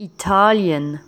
Italien.